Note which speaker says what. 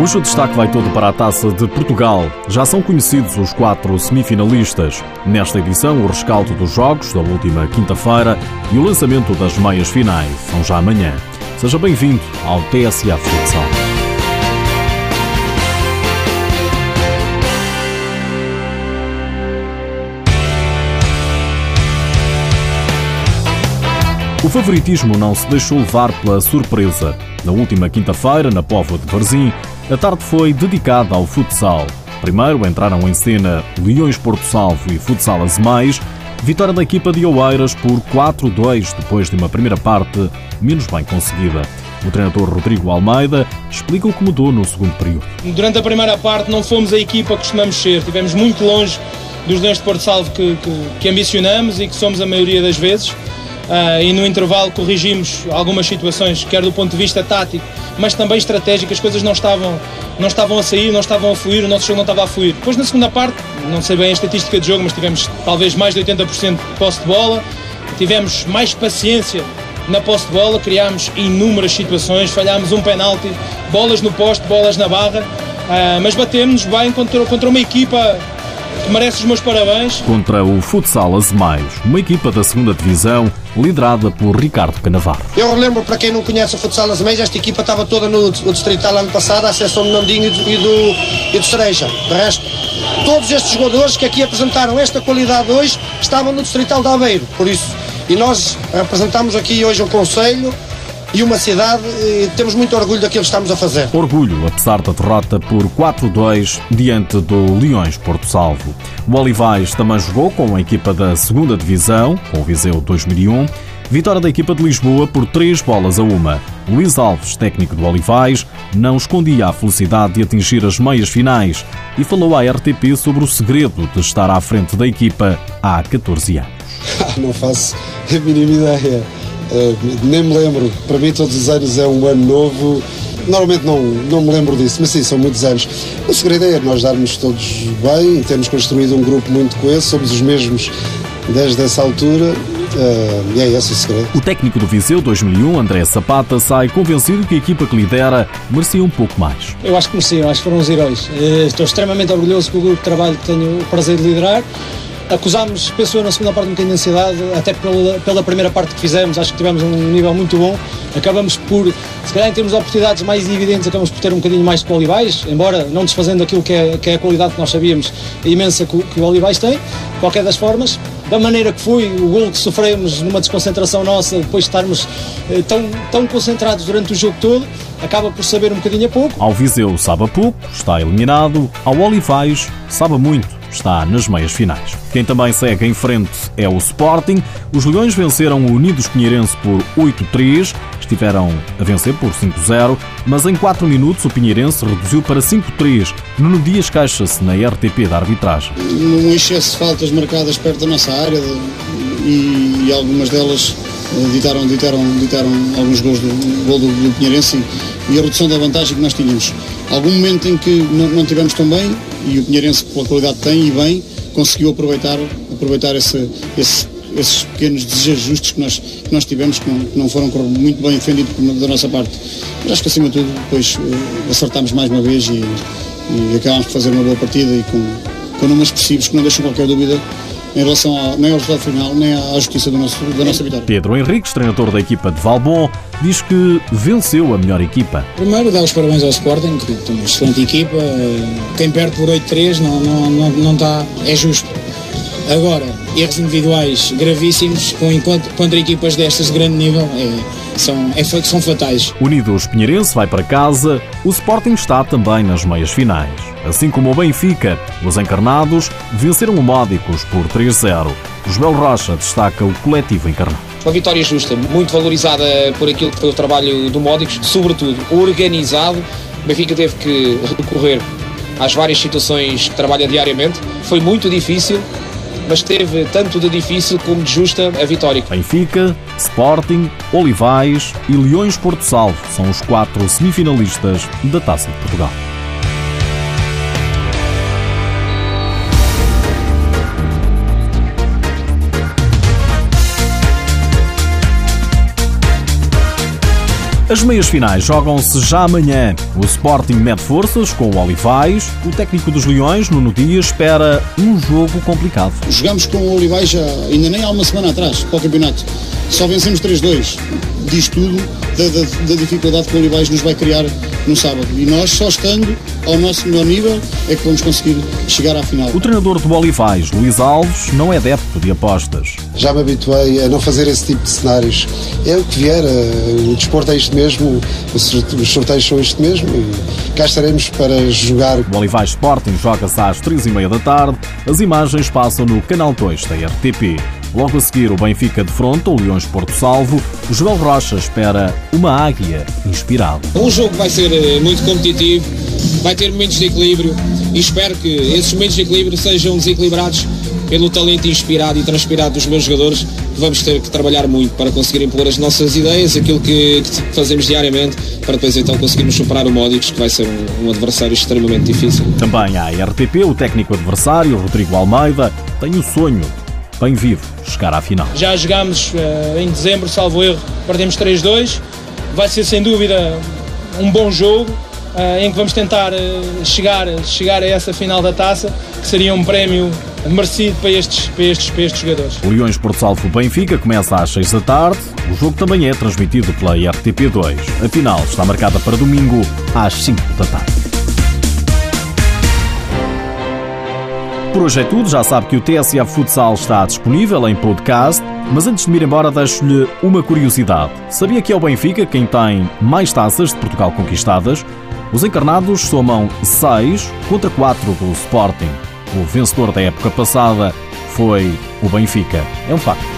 Speaker 1: Hoje o destaque vai todo para a Taça de Portugal. Já são conhecidos os quatro semifinalistas. Nesta edição, o rescaldo dos jogos da última quinta-feira e o lançamento das meias finais são já amanhã. Seja bem-vindo ao TSA Futsal. O favoritismo não se deixou levar pela surpresa. Na última quinta-feira, na Póvoa de Varzim, a tarde foi dedicada ao futsal. Primeiro entraram em cena Leões Porto Salvo e Futsal Azemais, vitória da equipa de Oeiras por 4-2 depois de uma primeira parte menos bem conseguida. O treinador Rodrigo Almeida explica o que mudou no segundo período.
Speaker 2: Durante a primeira parte não fomos a equipa que costumamos ser, estivemos muito longe dos Leões de Porto Salvo que, que, que ambicionamos e que somos a maioria das vezes. Uh, e no intervalo corrigimos algumas situações, quer do ponto de vista tático, mas também estratégico, as coisas não estavam, não estavam a sair, não estavam a fluir, o nosso jogo não estava a fluir. Depois na segunda parte, não sei bem a estatística de jogo, mas tivemos talvez mais de 80% de posse de bola, tivemos mais paciência na posse de bola, criámos inúmeras situações, falhámos um penalti, bolas no poste, bolas na barra, uh, mas batemos bem contra, contra uma equipa merece os meus parabéns.
Speaker 1: Contra o Futsal Azemais, uma equipa da segunda Divisão liderada por Ricardo Canavarro.
Speaker 3: Eu relembro, para quem não conhece o Futsal Azemais, esta equipa estava toda no, no Distrital ano passado, à exceção do Nandinho e do, e do, Cereja. De resto, todos estes jogadores que aqui apresentaram esta qualidade hoje estavam no Distrital de Aveiro, por isso. E nós apresentamos aqui hoje um Conselho e uma cidade e temos muito orgulho daquilo que estamos a fazer.
Speaker 1: Orgulho, apesar da derrota por 4-2 diante do Leões Porto Salvo. O Olivais também jogou com a equipa da segunda Divisão, com o Viseu 2001. Vitória da equipa de Lisboa por três bolas a uma. Luís Alves, técnico do Olivais, não escondia a felicidade de atingir as meias finais e falou à RTP sobre o segredo de estar à frente da equipa há 14 anos.
Speaker 4: não faço a mínima ideia Uh, nem me lembro, para mim todos os anos é um ano novo. Normalmente não, não me lembro disso, mas sim, são muitos anos. O segredo é nós darmos todos bem, temos construído um grupo muito coeso, somos os mesmos desde essa altura uh, e é esse o segredo.
Speaker 1: O técnico do Viseu 2001, André Sapata, sai convencido que a equipa que lidera merecia um pouco mais.
Speaker 5: Eu acho que mereciam, acho que foram os heróis. Uh, estou extremamente orgulhoso com o grupo de trabalho que tenho o prazer de liderar. Acusámos, penso eu, na segunda parte um bocadinho de ansiedade, até pela, pela primeira parte que fizemos, acho que tivemos um nível muito bom. Acabamos por, se calhar em termos de oportunidades mais evidentes, acabamos por ter um bocadinho mais o Olivais, embora não desfazendo aquilo que é, que é a qualidade que nós sabíamos, imensa que, que o Olivais tem. De qualquer das formas, da maneira que foi, o gol que sofremos numa desconcentração nossa, depois de estarmos eh, tão, tão concentrados durante o jogo todo, acaba por saber um bocadinho a pouco.
Speaker 1: Ao Viseu sabe a pouco, está eliminado. Ao Olivais sabe muito está nas meias finais. Quem também segue em frente é o Sporting. Os Leões venceram o Unidos Pinheirense por 8-3, estiveram a vencer por 5-0, mas em 4 minutos o Pinheirense reduziu para 5-3. Nuno Dias queixa-se na RTP da arbitragem.
Speaker 6: Um excesso de faltas marcadas perto da nossa área e, e algumas delas eh, ditaram, ditaram, ditaram alguns gols do gol do, do Pinheirense e, e a redução da vantagem que nós tínhamos. Algum momento em que não, não tivemos tão bem, e o Pinheirense, pela qualidade que tem e bem, conseguiu aproveitar, aproveitar esse, esse, esses pequenos desajustes que nós, que nós tivemos, que não, que não foram muito bem defendidos da nossa parte. Mas acho que, acima de tudo, depois uh, acertámos mais uma vez e, e acabámos por fazer uma boa partida e com, com números expressivos que não deixam qualquer dúvida em relação a, nem ao resultado final, nem à justiça do nosso, da nossa vitória.
Speaker 1: Pedro Henriques, treinador da equipa de Valbon, diz que venceu a melhor equipa.
Speaker 5: Primeiro, dar os parabéns ao Sporting, que tem uma excelente equipa. Quem perde por 8-3 não, não, não, não está, é justo. Agora, erros individuais gravíssimos contra equipas destas de grande nível é, são, é, são fatais.
Speaker 1: Unidos Pinheirense vai para casa, o Sporting está também nas meias finais. Assim como o Benfica, os encarnados venceram o Módicos por 3-0. O Joel Rocha destaca o coletivo encarnado.
Speaker 7: Uma vitória justa, muito valorizada por aquilo que foi o trabalho do Módicos, sobretudo organizado. O Benfica teve que recorrer às várias situações que trabalha diariamente. Foi muito difícil, mas teve tanto de difícil como de justa a vitória.
Speaker 1: Benfica, Sporting, Olivais e Leões Porto Salvo são os quatro semifinalistas da Taça de Portugal. As meias finais jogam-se já amanhã. O Sporting mede forças com o Olivais. O técnico dos Leões, Nuno Dias, espera um jogo complicado.
Speaker 6: Jogamos com o Olivais ainda nem há uma semana atrás, para o campeonato. Só vencemos 3-2. Diz tudo da, da, da, dificuldade que o Olivais nos vai criar no sábado. E nós, só estando ao nosso melhor nível, é que vamos conseguir chegar à final.
Speaker 1: O treinador do Olivais, Luís Alves, não é adepto de apostas.
Speaker 4: Já me habituei a não fazer esse tipo de cenários. É o que vier, o desporto é isto mesmo, os sorteios são isto mesmo e cá estaremos para jogar.
Speaker 1: O Olivais Sporting joga-se às três e meia da tarde. As imagens passam no canal 2 da RTP. Logo a seguir, o Benfica defronta o Leões Porto Salvo. O Joel Rocha espera uma águia inspirada.
Speaker 7: Um jogo vai ser eh, muito competitivo, vai ter momentos de equilíbrio e espero que esses momentos de equilíbrio sejam desequilibrados pelo talento inspirado e transpirado dos meus jogadores, vamos ter que trabalhar muito para conseguir impor as nossas ideias, aquilo que, que fazemos diariamente, para depois então conseguirmos superar o Módicos, que vai ser um, um adversário extremamente difícil.
Speaker 1: Também à RTP, o técnico adversário, Rodrigo Almeida, tem o sonho bem vivo chegar à final.
Speaker 2: Já jogámos uh, em dezembro, salvo erro, perdemos 3-2. Vai ser sem dúvida um bom jogo uh, em que vamos tentar uh, chegar, chegar a essa final da taça, que seria um prémio merecido para estes, para estes, para estes jogadores.
Speaker 1: O Leões Porto Salvo Benfica começa às 6 da tarde. O jogo também é transmitido pela RTP2. A final está marcada para domingo às 5 da tarde. Por hoje é tudo, já sabe que o TSA Futsal está disponível em podcast, mas antes de me ir embora deixo-lhe uma curiosidade. Sabia que é o Benfica quem tem mais taças de Portugal conquistadas? Os encarnados somam 6 contra 4 do Sporting. O vencedor da época passada foi o Benfica. É um facto.